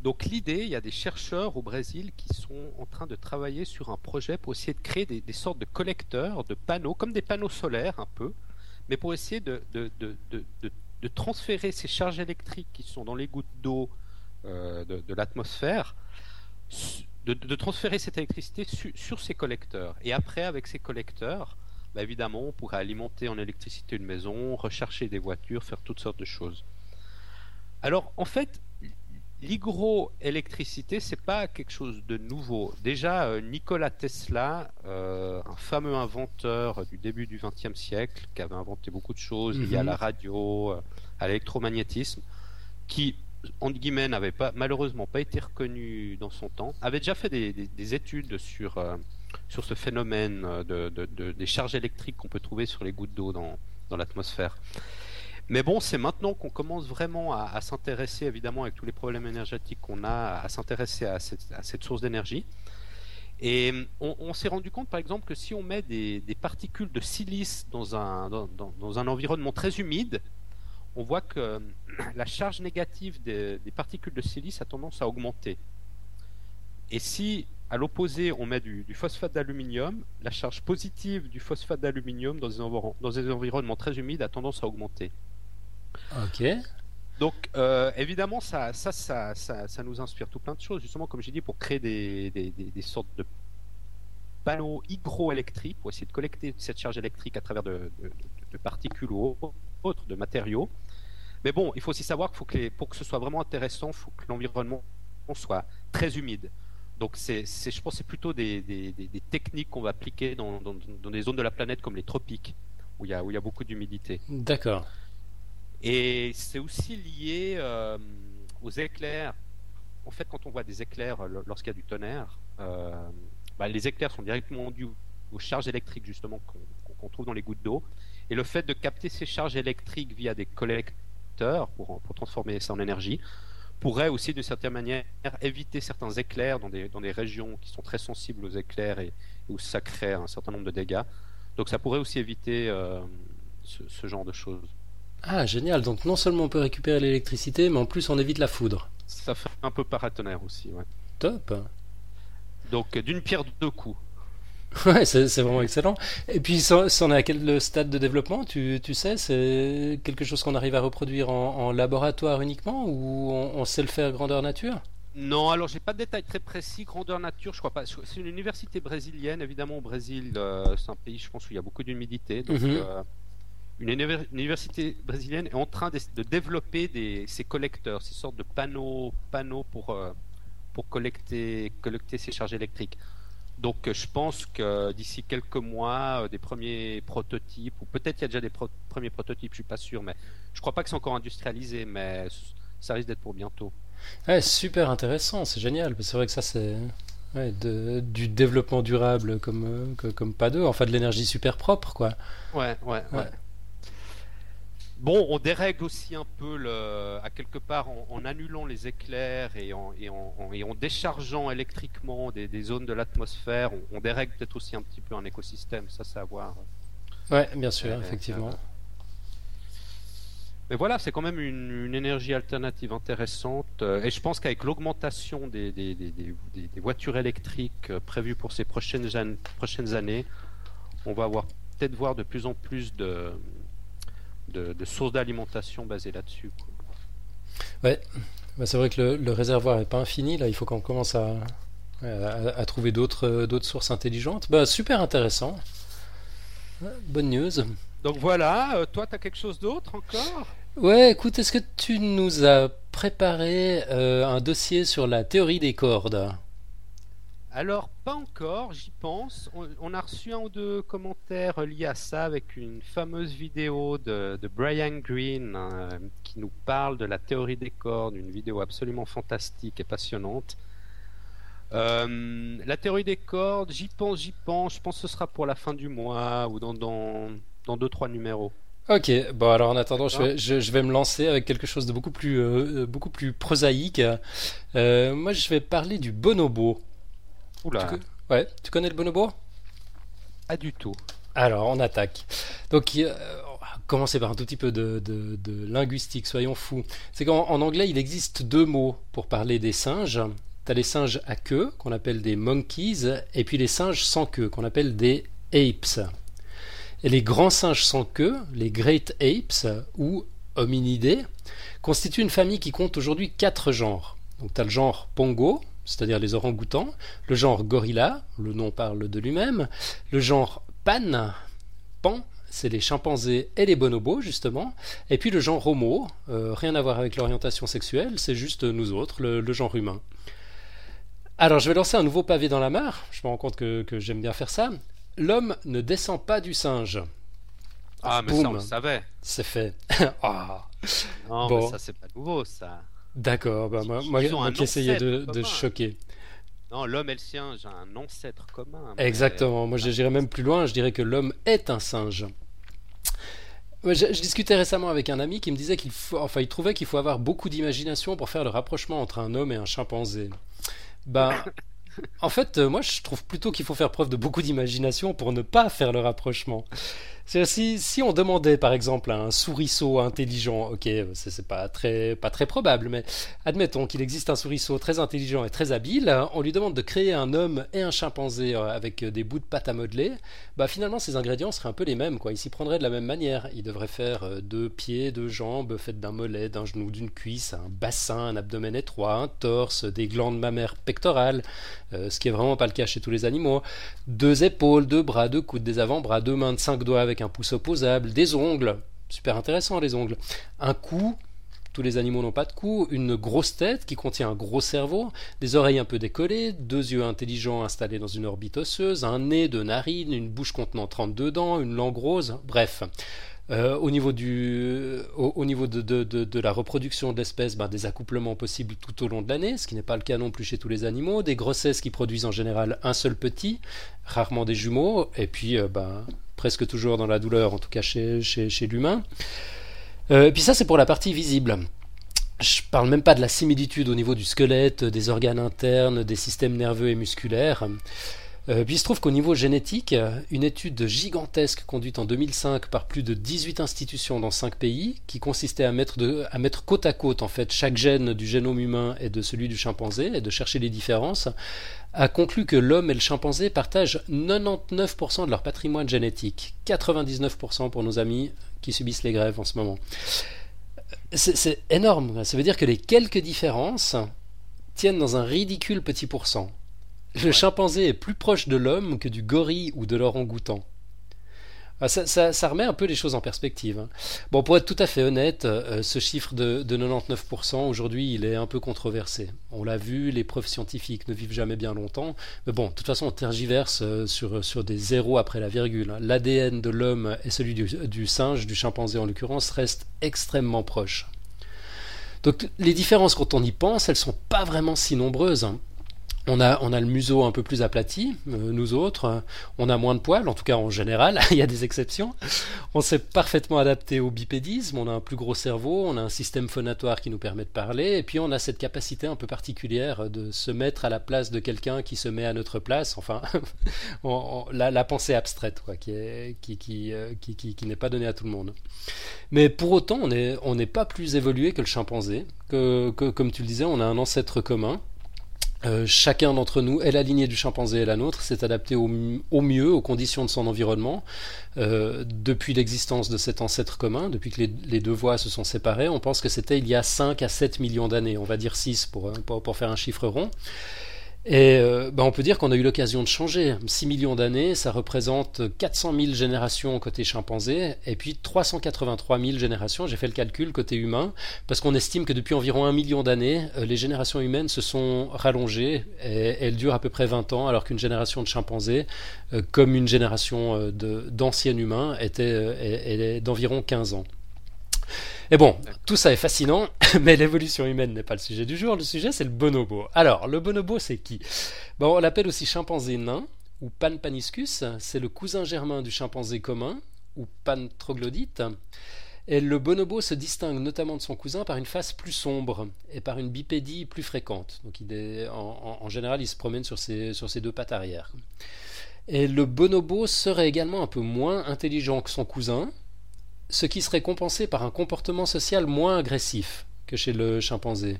Donc l'idée, il y a des chercheurs au Brésil qui sont en train de travailler sur un projet pour essayer de créer des, sortes de collecteurs, de panneaux, comme des panneaux solaires un peu, mais pour essayer de, de, transférer ces charges électriques qui sont dans les gouttes d'eau euh, de, l'atmosphère, de, transférer cette électricité sur ces collecteurs. Et après, avec ces collecteurs, bah, évidemment, on pourrait alimenter en électricité une maison, recharger des voitures, faire toutes sortes de choses. Alors, en fait, L'hygroélectricité, c'est pas quelque chose de nouveau. Déjà, euh, Nikola Tesla, euh, un fameux inventeur du début du XXe siècle, qui avait inventé beaucoup de choses liées à mhm. la radio, euh, à l'électromagnétisme, qui, en guillemets, n'avait malheureusement pas été reconnu dans son temps, avait déjà fait des, études sur, sur ce phénomène de, des charges électriques qu'on peut trouver sur les gouttes d'eau dans, dans l'atmosphère. Mais bon, c'est maintenant qu'on commence vraiment à, s'intéresser, évidemment, avec tous les problèmes énergétiques qu'on a, à s'intéresser à cette, source d'énergie. Et on, s'est rendu compte, par exemple, que si on met des, particules de silice dans un, dans, un environnement très humide, on voit que la charge négative des, particules de silice a tendance à augmenter. Et si, à l'opposé, on met du, phosphate d'aluminium, la charge positive du phosphate d'aluminium dans, dans des environnements très humides a tendance à augmenter. Ok. Donc, euh, évidemment, ça ça, ça, ça, nous inspire tout plein de choses, justement, comme j'ai dit, pour créer des, des, des, sortes de panneaux hygroélectriques, pour essayer de collecter cette charge électrique à travers de, de, particules ou autres, de matériaux. Mais bon, il faut aussi savoir qu'il faut que les, pour que ce soit vraiment intéressant, il faut que l'environnement soit très humide. Donc, c'est, je pense c'est plutôt des, des techniques qu'on va appliquer dans, dans, dans, des zones de la planète comme les tropiques, où il y a, où il y a beaucoup d'humidité. D'accord. Et c'est aussi lié euh, aux éclairs. En fait, quand on voit des éclairs euh, lorsqu'il y a du tonnerre, euh, bah, les éclairs sont directement dus aux charges électriques justement qu'on trouve dans les gouttes d'eau. Et le fait de capter ces charges électriques via des collecteurs pour, pour transformer ça en énergie pourrait aussi d'une certaine manière éviter certains éclairs dans des, dans des régions qui sont très sensibles aux éclairs et, où ça crée un certain nombre de dégâts. Donc ça pourrait aussi éviter ce genre de choses. Ah, génial. Donc non seulement on peut récupérer l'électricité, mais en plus on évite la foudre. Ça fait un peu paratonnerre aussi, ouais. Top. Donc d'une pierre deux coups. Ouais, c'est vraiment excellent. Et puis, ça, on est à quel stade de développement Tu, tu sais, c'est quelque chose qu'on arrive à reproduire en, laboratoire uniquement ou on, sait le faire grandeur nature? Non, alors j'ai pas de détails très précis. Grandeur nature, je crois pas. C'est une université brésilienne, évidemment. Au Brésil, euh, c'est un pays, je pense, où il y a beaucoup d'humidité. Donc, mhm. euh, une, université brésilienne est en train de, développer des, ces collecteurs, ces sortes de panneaux, panneaux pour, euh, pour collecter, collecter ces charges électriques. Donc je pense que d'ici quelques mois, des premiers prototypes, ou peut-être il y a déjà des premiers prototypes, je suis pas sûr, mais je crois pas que c'est encore industrialisé, mais ça risque d'être pour bientôt. Ouais, super intéressant, c'est génial. C'est vrai que ça c'est du développement durable comme, comme pas deux, enfin de l'énergie super propre quoi. Ouais, ouais, ouais. Bon, on dérègle aussi un peu le, à quelque part en, annulant les éclairs et en, et en, et en déchargeant électriquement des, des zones de l'atmosphère, on, dérègle peut-être aussi un petit peu un écosystème, ça c'est à voir. Ouais, bien sûr, effectivement. Mais voilà, c'est quand même une, énergie alternative intéressante. Euh, et je pense qu'avec l'augmentation des, des, des, des, voitures électriques euh, prévues pour ces prochaines, prochaines années, on va avoir peut-être voir de plus en plus de, de, sources d'alimentation basées là-dessus. Ouais, bah, c'est vrai que le, réservoir n'est pas infini. Là, il faut qu'on commence à, à, trouver d'autres sources intelligentes. Bah, super intéressant. Bonne news. Donc voilà, euh, toi, tu as quelque chose d'autre encore? Ouais, écoute, est-ce que tu nous as préparé euh, un dossier sur la théorie des cordes? Alors, pas encore, j'y pense. On, a reçu un ou deux commentaires liés à ça avec une fameuse vidéo de, Brian Greene euh, qui nous parle de la théorie des cordes, une vidéo absolument fantastique et passionnante. Euh, la théorie des cordes, j'y pense, j'y pense. Je pense que ce sera pour la fin du mois ou dans, dans, dans deux, trois numéros. Ok, bon alors en attendant, je vais, je, vais, me lancer avec quelque chose de beaucoup plus, euh, beaucoup plus prosaïque. moi, je vais parler du bonobo. Oula. Tu, ouais, tu connais le bonobo? Pas du tout. Alors, on attaque. Donc, euh, on va commencer par un tout petit peu de, linguistique, soyons fous. C'est qu'en anglais, il existe deux mots pour parler des singes. Tu as les singes à queue, qu'on appelle des monkeys, et puis les singes sans queue, qu'on appelle des apes. Et les grands singes sans queue, les great apes, ou hominidés, constituent une famille qui compte aujourd'hui quatre genres. Donc tu as le genre pongo, c'est-à-dire les orang-outans, le genre gorilla, le nom parle de lui-même, le genre pan, pan, c'est les chimpanzés et les bonobos justement, et puis le genre homo, euh, rien à voir avec l'orientation sexuelle, c'est juste nous autres, le, genre humain. Alors je vais lancer un nouveau pavé dans la mare, je me rends compte que, j'aime bien faire ça. L'homme ne descend pas du singe. Ah, mais ça on le savait. C'est fait. Ah. Non, mais ça c'est pas nouveau ça. D'accord, bah, moi, moi, qui essayais de, de, choquer. Non, l'homme et le singe, un ancêtre commun. Exactement, moi j'irais même plus loin, je dirais que l'homme est un singe. Je, je, discutais récemment avec un ami qui me disait qu'il enfin, il trouvait qu'il faut avoir beaucoup d'imagination pour faire le rapprochement entre un homme et un chimpanzé. Ben, en fait, moi, je trouve plutôt qu'il faut faire preuve de beaucoup d'imagination pour ne pas faire le rapprochement. Si, on demandait par exemple à un souriceau intelligent, ok, c'est pas très, pas très probable, mais admettons qu'il existe un souriceau très intelligent et très habile, on lui demande de créer un homme et un chimpanzé euh, avec des bouts de pâte à modeler, bah finalement ces ingrédients seraient un peu les mêmes, quoi. Il s'y prendrait de la même manière. Il devrait faire euh, deux pieds, deux jambes faites d'un mollet, d'un genou, d'une cuisse, un bassin, un abdomen étroit, un torse, des glandes mammaires pectorales, euh, ce qui est vraiment pas le cas chez tous les animaux, deux épaules, deux bras, deux coudes, des avant-bras, deux mains de cinq doigts avec un pouce opposable, des ongles, super intéressant les ongles, un cou, tous les animaux n'ont pas de cou, une grosse tête qui contient un gros cerveau, des oreilles un peu décollées, deux yeux intelligents installés dans une orbite osseuse, un nez, deux narines, une bouche contenant 32 dents, une langue rose, bref. Euh, au niveau, de, la reproduction de l'espèce, ben, des accouplements possibles tout au long de l'année, ce qui n'est pas le cas non plus chez tous les animaux, des grossesses qui produisent en général un seul petit, rarement des jumeaux, et puis euh, ben, presque toujours dans la douleur, en tout cas chez, chez, l'humain. Euh, puis ça c'est pour la partie visible. Je parle même pas de la similitude au niveau du squelette, des organes internes, des systèmes nerveux et musculaires. Euh, puis il se trouve qu'au niveau génétique, une étude gigantesque conduite en 2005 par plus de 18 institutions dans 5 pays, qui consistait à mettre, à mettre côte à côte en fait chaque gène du génome humain et de celui du chimpanzé et de chercher les différences, a conclu que l'homme et le chimpanzé partagent 99% de leur patrimoine génétique, 99% pour nos amis qui subissent les grèves en ce moment. C'est énorme, ça veut dire que les quelques différences tiennent dans un ridicule petit pourcent. Le chimpanzé est plus proche de l'homme que du gorille ou de l'orang-outan. Ah, ça, remet un peu les choses en perspective. Hein. Bon, pour être tout à fait honnête, euh, ce chiffre de, 99%, aujourd'hui, il est un peu controversé. On l'a vu, les preuves scientifiques ne vivent jamais bien longtemps. Mais bon, de toute façon, on tergiverse euh, sur, sur des zéros après la virgule. Hein. L'ADN de l'homme et celui du, singe, du chimpanzé en l'occurrence, restent extrêmement proches. Donc les différences, quand on y pense, elles sont pas vraiment si nombreuses. On a, le museau un peu plus aplati, euh, nous autres. On a moins de poils, en tout cas en général, il y a des exceptions. On s'est parfaitement adapté au bipédisme, on a un plus gros cerveau, on a un système phonatoire qui nous permet de parler, et puis on a cette capacité un peu particulière de se mettre à la place de quelqu'un qui se met à notre place, enfin, la, pensée abstraite, euh, qui, n'est pas donnée à tout le monde. Mais pour autant, on n'est pas plus évolué que le chimpanzé, comme tu le disais, on a un ancêtre commun. Euh, chacun d'entre nous est la lignée du chimpanzé et la nôtre, s'est adapté au, mieux aux conditions de son environnement. Euh, depuis l'existence de cet ancêtre commun, depuis que les, deux voies se sont séparées, on pense que c'était il y a 5 à 7 millions d'années, on va dire 6 pour, pour, pour faire un chiffre rond. Et euh, ben, on peut dire qu'on a eu l'occasion de changer. 6 millions d'années, ça représente 400 000 générations côté chimpanzé, et puis 383 000 générations, j'ai fait le calcul côté humain, parce qu'on estime que depuis environ 1 million d'années, euh, les générations humaines se sont rallongées, et elles durent à peu près 20 ans, alors qu'une génération de chimpanzés, euh, comme une génération d'anciens humains, était d'environ 15 ans. Et bon, tout ça est fascinant, mais l'évolution humaine n'est pas le sujet du jour. Le sujet, c'est le bonobo. Alors, le bonobo, c'est qui? On l'appelle aussi chimpanzé nain, ou Panpaniscus. C'est le cousin germain du chimpanzé commun, ou Pan troglodyte. Et le bonobo se distingue notamment de son cousin par une face plus sombre et par une bipédie plus fréquente. Donc en, général, il se promène sur ses, sur ses deux pattes arrière. Et le bonobo serait également un peu moins intelligent que son cousin, ce qui serait compensé par un comportement social moins agressif que chez le chimpanzé.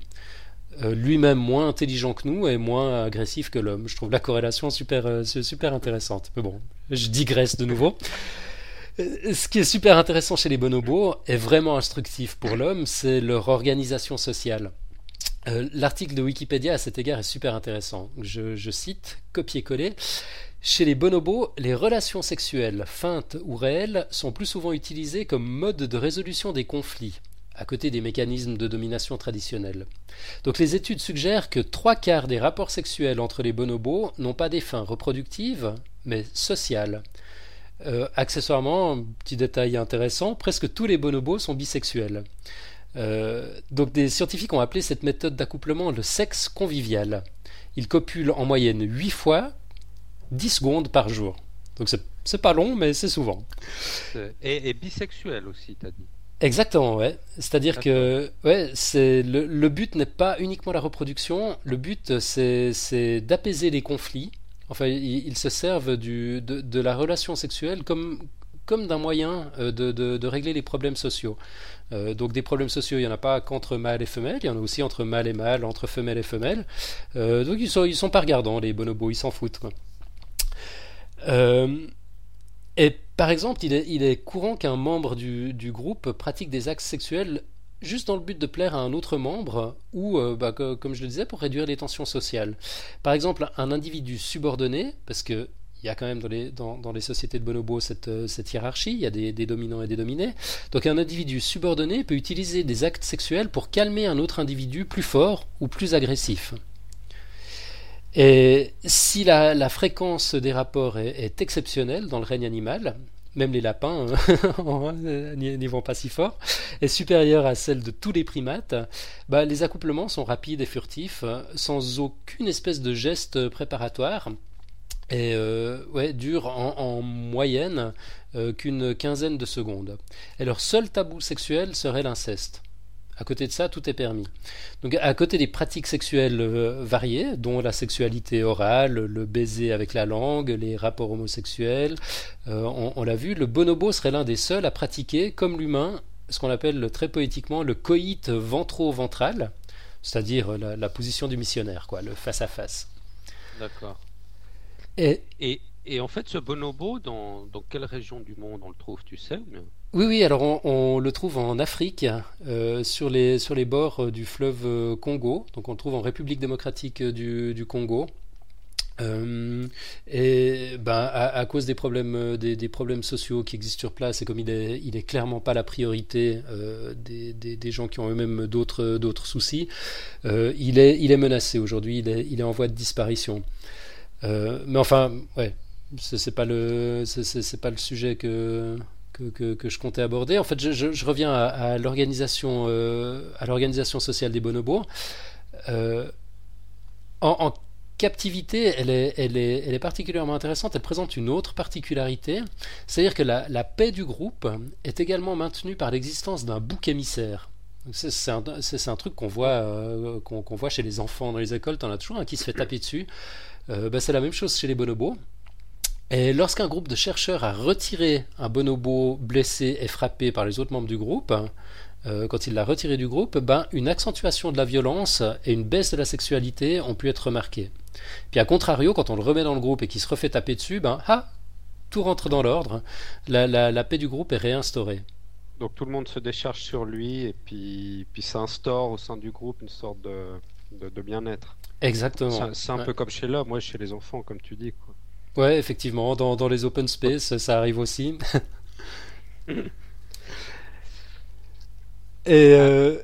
Euh, lui-même moins intelligent que nous et moins agressif que l'homme. Je trouve la corrélation super, euh, intéressante. Mais bon, je digresse de nouveau. Euh, ce qui est super intéressant chez les bonobos est vraiment instructif pour l'homme, c'est leur organisation sociale. L'article de Wikipédia à cet égard est super intéressant. Je, je cite, copier-coller. Chez les bonobos, les relations sexuelles, feintes ou réelles, sont plus souvent utilisées comme mode de résolution des conflits, à côté des mécanismes de domination traditionnels. Donc les études suggèrent que trois quarts des rapports sexuels entre les bonobos n'ont pas des fins reproductives, mais sociales. Euh, accessoirement, petit détail intéressant, presque tous les bonobos sont bisexuels. Euh, donc des scientifiques ont appelé cette méthode d'accouplement le sexe convivial. Ils copulent en moyenne 8 fois 10 secondes par jour. Donc c'est pas long, mais c'est souvent. Et, bisexuel aussi, t'as dit. Exactement, ouais. C'est-à-dire que ouais, c'est le, but n'est pas uniquement la reproduction, le but c'est d'apaiser les conflits. Enfin, ils, se servent du, de, la relation sexuelle comme, comme d'un moyen euh, de, de, régler les problèmes sociaux. Euh, donc des problèmes sociaux, il n'y en a pas qu'entre mâles et femelles, il y en a aussi entre mâles et mâles, entre femelles et femelles. Euh, donc ils sont, ils sont pas regardants, les bonobos, ils s'en foutent. Quoi. Euh, et par exemple, il est, courant qu'un membre du, groupe pratique des actes sexuels juste dans le but de plaire à un autre membre ou, euh, bah, comme je le disais, pour réduire les tensions sociales. Par exemple, un individu subordonné, parce que il y a quand même dans les, sociétés de bonobo cette, euh, hiérarchie, il y a des, dominants et des dominés. Donc un individu subordonné peut utiliser des actes sexuels pour calmer un autre individu plus fort ou plus agressif. Et si la, fréquence des rapports est, exceptionnelle dans le règne animal, même les lapins hein, n'y vont pas si fort, est supérieure à celle de tous les primates, bah, les accouplements sont rapides et furtifs, sans aucune espèce de geste préparatoire, et euh, durent en, moyenne euh, qu'une quinzaine de secondes. Et leur seul tabou sexuel serait l'inceste. À côté de ça, tout est permis. Donc, à côté des pratiques sexuelles euh, variées, dont la sexualité orale, le baiser avec la langue, les rapports homosexuels, euh, on, l'a vu, le bonobo serait l'un des seuls à pratiquer, comme l'humain, ce qu'on appelle très poétiquement le coït ventro-ventral, c'est-à-dire la, position du missionnaire, quoi, le face-à-face. D'accord. Et, et, en fait, ce bonobo, dans, dans quelle région du monde on le trouve, tu sais oui, oui, alors on, le trouve en Afrique, euh, sur, les, sur les bords euh, du fleuve euh, Congo. Donc on le trouve en République démocratique du, Congo. Euh, et ben, à, cause des problèmes, des, problèmes sociaux qui existent sur place, et comme il est, il est clairement pas la priorité des, des, gens qui ont eux-mêmes d'autres, d'autres soucis, il, est, il est menacé aujourd'hui, il est, il est en voie de disparition. mais enfin, ouais, c'est pas le c'est pas le sujet que que, que, je comptais aborder. En fait, je, reviens à, à l'organisation euh, à l'organisation sociale des bonobos. Euh, en, captivité, elle est, elle, est, elle est particulièrement intéressante. Elle présente une autre particularité, c'est-à-dire que la, la, paix du groupe est également maintenue par l'existence d'un bouc émissaire. C'est un, un, truc qu'on voit, euh, qu'on voit chez les enfants dans les écoles. T'en as toujours un qui se fait taper dessus. Euh, bah, c'est la même chose chez les bonobos. Et lorsqu'un groupe de chercheurs a retiré un bonobo blessé et frappé par les autres membres du groupe, euh, quand il l'a retiré du groupe, ben, une accentuation de la violence et une baisse de la sexualité ont pu être remarquées. Puis à contrario, quand on le remet dans le groupe et qu'il se refait taper dessus, ben, ah, tout rentre dans l'ordre, la, la, paix du groupe est réinstaurée. Donc tout le monde se décharge sur lui et puis, puis ça instaure au sein du groupe une sorte de, de, bien-être. Exactement. C'est un peu comme chez l'homme, chez les enfants, comme tu dis. Quoi. Ouais, effectivement, dans, dans les open space, ça arrive aussi. Et euh...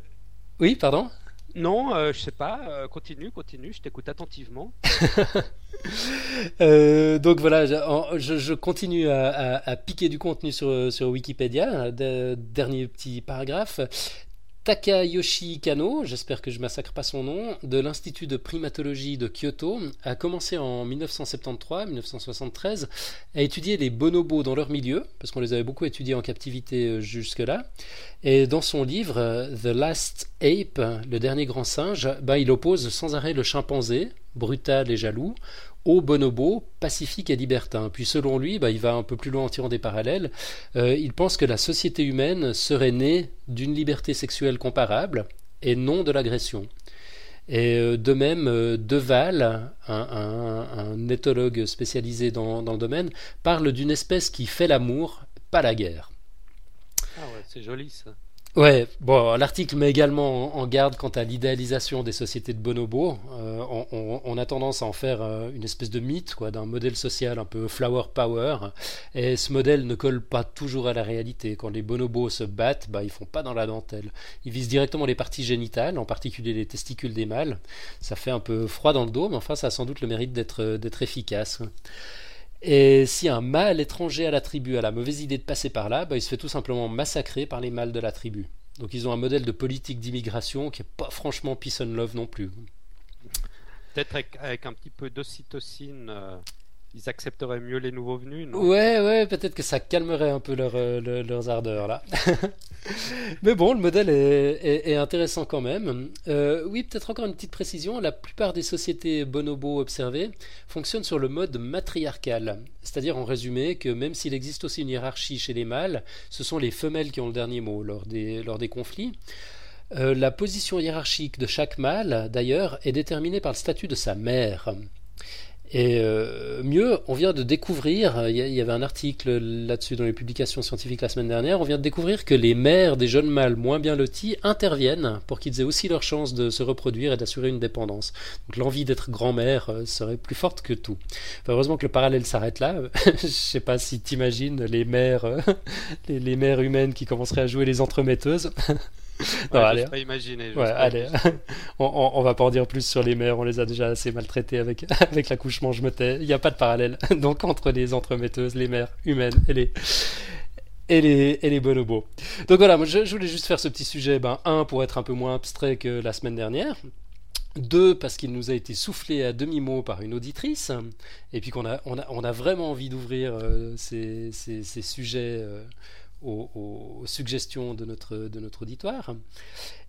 oui, pardon? Non, euh, je sais pas. Euh, continue, continue. Je t'écoute attentivement. euh, donc voilà, je, je continue à, à, à, piquer du contenu sur, sur Wikipédia. Dernier petit paragraphe. Takayoshi Kano, j'espère que je massacre pas son nom, de l'Institut de primatologie de Kyoto, a commencé en 1973-1973 à étudier les bonobos dans leur milieu, parce qu'on les avait beaucoup étudiés en captivité euh, jusque-là. Et dans son livre euh, The Last Ape, le dernier grand singe, bah, il oppose sans arrêt le chimpanzé, brutal et jaloux, au bonobo, pacifique et libertin. Puis selon lui, bah, il va un peu plus loin en tirant des parallèles, euh, il pense que la société humaine serait née d'une liberté sexuelle comparable et non de l'agression. Et euh, de même, euh, Deval, un, éthologue spécialisé dans, dans, le domaine, parle d'une espèce qui fait l'amour, pas la guerre. Ah ouais, c'est joli ça. Ouais, bon, l'article met également en garde quant à l'idéalisation des sociétés de bonobos. Euh, on, a tendance à en faire euh, une espèce de mythe, quoi, d'un modèle social un peu flower power. Et ce modèle ne colle pas toujours à la réalité. Quand les bonobos se battent, bah, ils font pas dans la dentelle. Ils visent directement les parties génitales, en particulier les testicules des mâles. Ça fait un peu froid dans le dos, mais enfin, ça a sans doute le mérite d'être, d'être efficace. Et si un mâle étranger à la tribu a la mauvaise idée de passer par là, bah, il se fait tout simplement massacrer par les mâles de la tribu. Donc ils ont un modèle de politique d'immigration qui n'est pas franchement peace and love non plus. Peut-être avec, un petit peu d'ocytocine, euh, ils accepteraient mieux les nouveaux venus, non? Ouais, ouais, peut-être que ça calmerait un peu leur, euh, leurs ardeurs là. Mais bon, le modèle est, intéressant quand même. Euh, oui, peut-être encore une petite précision. La plupart des sociétés bonobo observées fonctionnent sur le mode matriarcal. C'est-à-dire, en résumé, que même s'il existe aussi une hiérarchie chez les mâles, ce sont les femelles qui ont le dernier mot lors des, lors des conflits. Euh, la position hiérarchique de chaque mâle, d'ailleurs, est déterminée par le statut de sa mère. Et euh, mieux, on vient de découvrir, il y avait un article là-dessus dans les publications scientifiques la semaine dernière, on vient de découvrir que les mères des jeunes mâles moins bien lotis interviennent pour qu'ils aient aussi leur chance de se reproduire et d'assurer une dépendance. Donc l'envie d'être grand-mère euh, serait plus forte que tout. heureusement que le parallèle s'arrête là. Je sais pas si t'imagines les mères, euh, les, les mères humaines qui commenceraient à jouer les entremetteuses. non, allez. Pas imaginer. Ouais, allez. on, on, va pas en dire plus sur les mères, on les a déjà assez maltraitées avec, avec l'accouchement, je me tais. Il n'y a pas de parallèle. Donc entre les entremetteuses, les mères humaines et les, et les, et les bonobos. Donc voilà, moi je, je, voulais juste faire ce petit sujet, ben, un, pour être un peu moins abstrait que la semaine dernière. Deux, parce qu'il nous a été soufflé à demi-mot par une auditrice, et puis qu'on a, on a, on a vraiment envie d'ouvrir euh, ces, ces, ces, sujets euh, aux, suggestions de notre, de notre auditoire.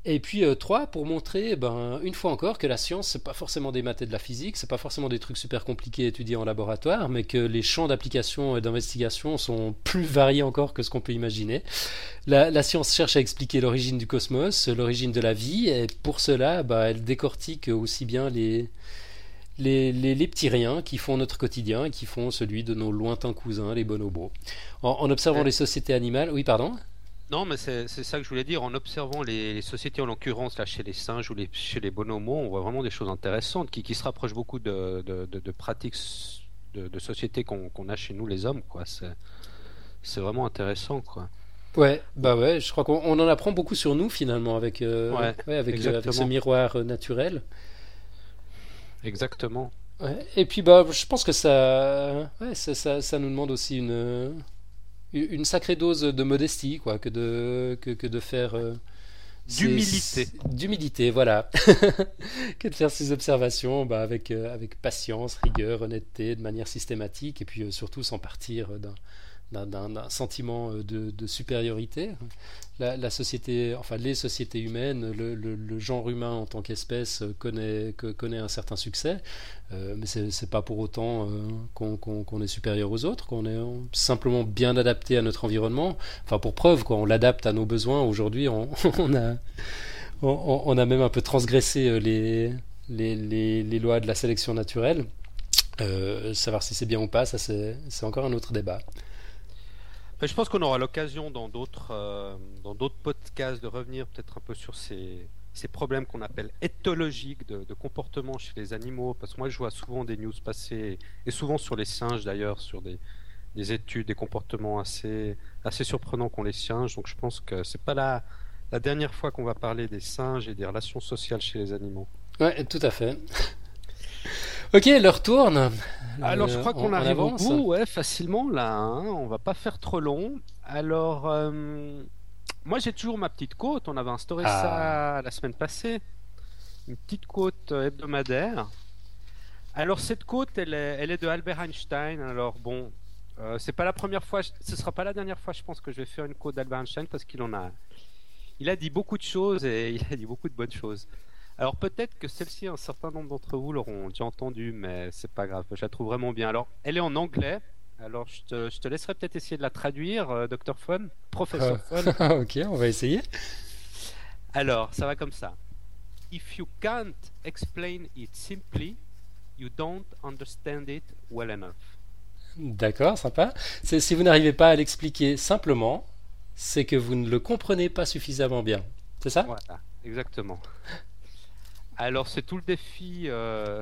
Et puis euh, trois, pour montrer, ben, une fois encore, que la science, c'est pas forcément des maths et de la physique, c'est pas forcément des trucs super compliqués à étudier en laboratoire, mais que les champs d'application et d'investigation sont plus variés encore que ce qu'on peut imaginer. La, science cherche à expliquer l'origine du cosmos, l'origine de la vie, et pour cela, ben, elle décortique aussi bien les, les, les, petits riens qui font notre quotidien et qui font celui de nos lointains cousins, les bonobos. En, en observant les sociétés animales, oui, pardon? Non, mais c'est ça que je voulais dire. En observant les, sociétés, en l'occurrence là chez les singes ou les, chez les bonhomos, on voit vraiment des choses intéressantes qui, qui se rapprochent beaucoup de, de, de, pratiques de, sociétés qu'on a chez nous les hommes. quoi. C'est vraiment intéressant. quoi. Ouais, bah ouais, je crois qu'on en apprend beaucoup sur nous finalement avec, euh, ouais, avec, euh, avec, ce miroir euh, naturel. Exactement. Ouais. Et puis bah, je pense que ça, ouais, ça, ça, ça nous demande aussi une une sacrée dose de modestie, quoi, que de, que, que de faire. Euh, d'humilité. D'humilité, voilà. que de faire ces observations bah, avec, euh, avec patience, rigueur, honnêteté, de manière systématique, et puis euh, surtout sans partir d'un d'un sentiment euh, de, supériorité. La, société, enfin les sociétés humaines, le, genre humain en tant qu'espèce connaît, un certain succès, euh, mais c'est pas pour autant euh, qu'on est supérieur aux autres, qu'on est simplement bien adapté à notre environnement. Enfin pour preuve, quoi, on l'adapte à nos besoins. Aujourd'hui, on, a même un peu transgressé les, les, les, lois de la sélection naturelle. savoir si c'est bien ou pas, ça c'est encore un autre débat. Je pense qu'on aura l'occasion dans d'autres euh, dans d'autres podcasts de revenir peut-être un peu sur ces, ces problèmes qu'on appelle éthologiques de, de, comportement chez les animaux. Parce que moi, je vois souvent des news passer, et souvent sur les singes d'ailleurs, sur des, des, études, des comportements assez, assez surprenants qu'ont les singes. Donc je pense que c'est pas la, la dernière fois qu'on va parler des singes et des relations sociales chez les animaux. Ouais, tout à fait. Ok, l'heure tourne. Alors, je crois qu'on arrive au bout, ouais, facilement là. Hein. On va pas faire trop long. Alors, euh, moi, j'ai toujours ma petite côte. On avait instauré ah. ça la semaine passée. Une petite côte euh, hebdomadaire. Alors, cette côte, elle est, elle est de Albert Einstein. Alors, bon, euh, c'est pas la première fois, ce sera pas la dernière fois, je pense, que je vais faire une côte d'Albert Einstein parce qu'il en a. Il a dit beaucoup de choses et il a dit beaucoup de bonnes choses. Alors peut-être que celle-ci, un certain nombre d'entre vous l'auront déjà entendu, mais c'est pas grave, je la trouve vraiment bien. Alors, elle est en anglais. Alors, je te, je te laisserai peut-être essayer de la traduire, euh, Dr. Fun, professeur Fun. ok, on va essayer. Alors, ça va comme ça. If you can't explain it simply, you don't understand it well enough. D'accord, sympa. Si vous n'arrivez pas à l'expliquer simplement, c'est que vous ne le comprenez pas suffisamment bien. C'est ça? Voilà, exactement. Alors c'est tout le défi euh,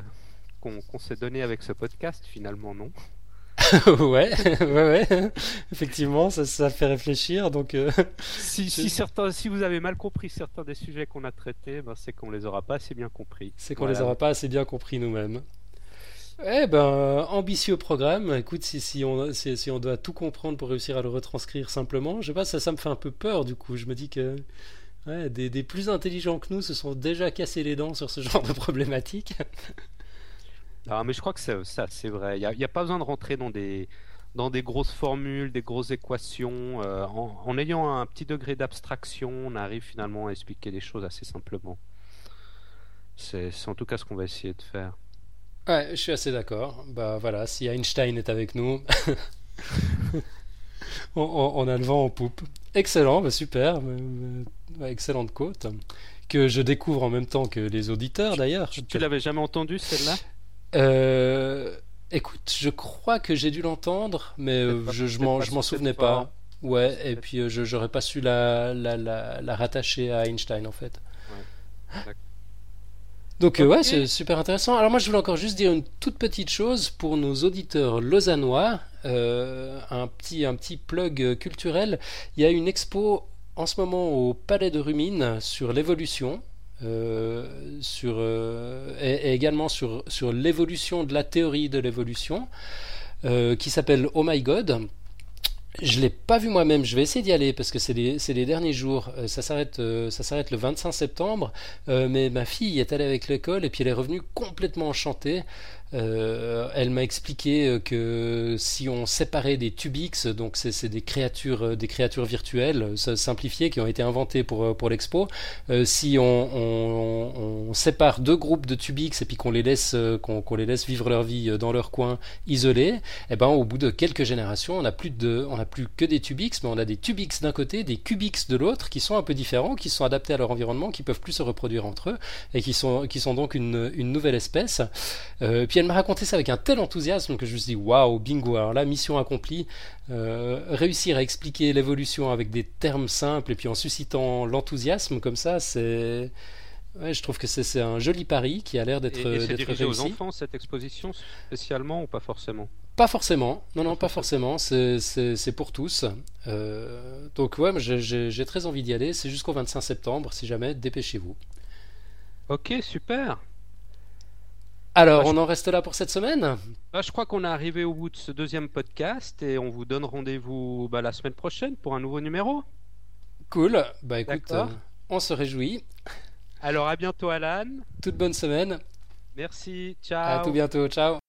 qu'on s'est donné avec ce podcast, finalement non? Ouais, ouais, ouais, effectivement, ça, fait réfléchir. Donc, euh, si, certains, si vous avez mal compris certains des sujets qu'on a traités, ben, c'est qu'on les aura pas assez bien compris. C'est qu'on les aura pas assez bien compris nous-mêmes. Eh ben, ambitieux programme. Écoute, si, si, on, si, on doit tout comprendre pour réussir à le retranscrire simplement, je sais pas, ça, ça me fait un peu peur du coup. Je me dis que des, plus intelligents que nous se sont déjà cassés les dents sur ce genre de problématique. Ah, mais je crois que c'est ça, c'est vrai. Il n'y a, pas besoin de rentrer dans des, dans des grosses formules, des grosses équations. Euh, en, ayant un petit degré d'abstraction, on arrive finalement à expliquer les choses assez simplement. C'est en tout cas ce qu'on va essayer de faire. Ouais, je suis assez d'accord. Bah voilà, si Einstein est avec nous, on, a le vent en poupe. Excellent, bah, super, bah, excellente côte que je découvre en même temps que les auditeurs d'ailleurs. Tu, l'avais jamais entendu celle-là? Euh, Écoute, je crois que j'ai dû l'entendre, mais euh, je, je m'en souvenais pas. Ouais, et puis euh, je j'aurais pas su la, la, la, rattacher à Einstein en fait. Ouais. Donc euh, ouais, c'est super intéressant. Alors moi je voulais encore juste dire une toute petite chose pour nos auditeurs lausannois, euh, un petit un petit plug culturel. Il y a une expo en ce moment au Palais de Rumine sur l'évolution. Euh, sur, et, également sur, sur l'évolution de la théorie de l'évolution qui s'appelle Oh My God je l'ai pas vu moi-même. Je vais essayer d'y aller parce que c'est les, derniers jours. Euh, ça s'arrête, euh, ça s'arrête le 25 septembre. Euh, mais ma fille est allée avec l'école et puis elle est revenue complètement enchantée. Euh, elle m'a expliqué euh, que si on séparait des Tubix, donc c'est des créatures, euh, des créatures virtuelles simplifiées qui ont été inventées pour, pour l'expo, si on, sépare deux groupes de Tubix et puis qu'on les laisse qu'on les laisse vivre leur vie dans leur coin isolés, eh ben au bout de quelques générations, on n'a plus de on plus que des Tubix, mais on a des Tubix d'un côté, des Cubix de l'autre, qui sont un peu différents, qui sont adaptés à leur environnement, qui peuvent plus se reproduire entre eux, et qui sont, qui sont donc une, une nouvelle espèce. Euh, elle m'a raconté ça avec un tel enthousiasme que je me suis dit, waouh, bingo, alors là, mission accomplie, euh, réussir à expliquer l'évolution avec des termes simples, et puis en suscitant l'enthousiasme comme ça, c'est... Ouais, je trouve que c'est un joli pari qui a l'air d'être et c'est dirigé réussi. aux enfants cette exposition spécialement ou pas forcément? Pas forcément, non, non, pas forcément, c'est- pour tous. Euh, donc ouais, j'ai très envie d'y aller, c'est jusqu'au 25 septembre, si jamais, dépêchez-vous. Ok, super. Alors, Bah, je- on en reste là pour cette semaine Bah, je crois qu'on est arrivé au bout de ce deuxième podcast et on vous donne rendez-vous bah, la semaine prochaine pour un nouveau numéro. Cool, bah écoute, euh, on se réjouit. Alors à bientôt Alan. Toute bonne semaine, Merci, à ciao. tout bientôt, ciao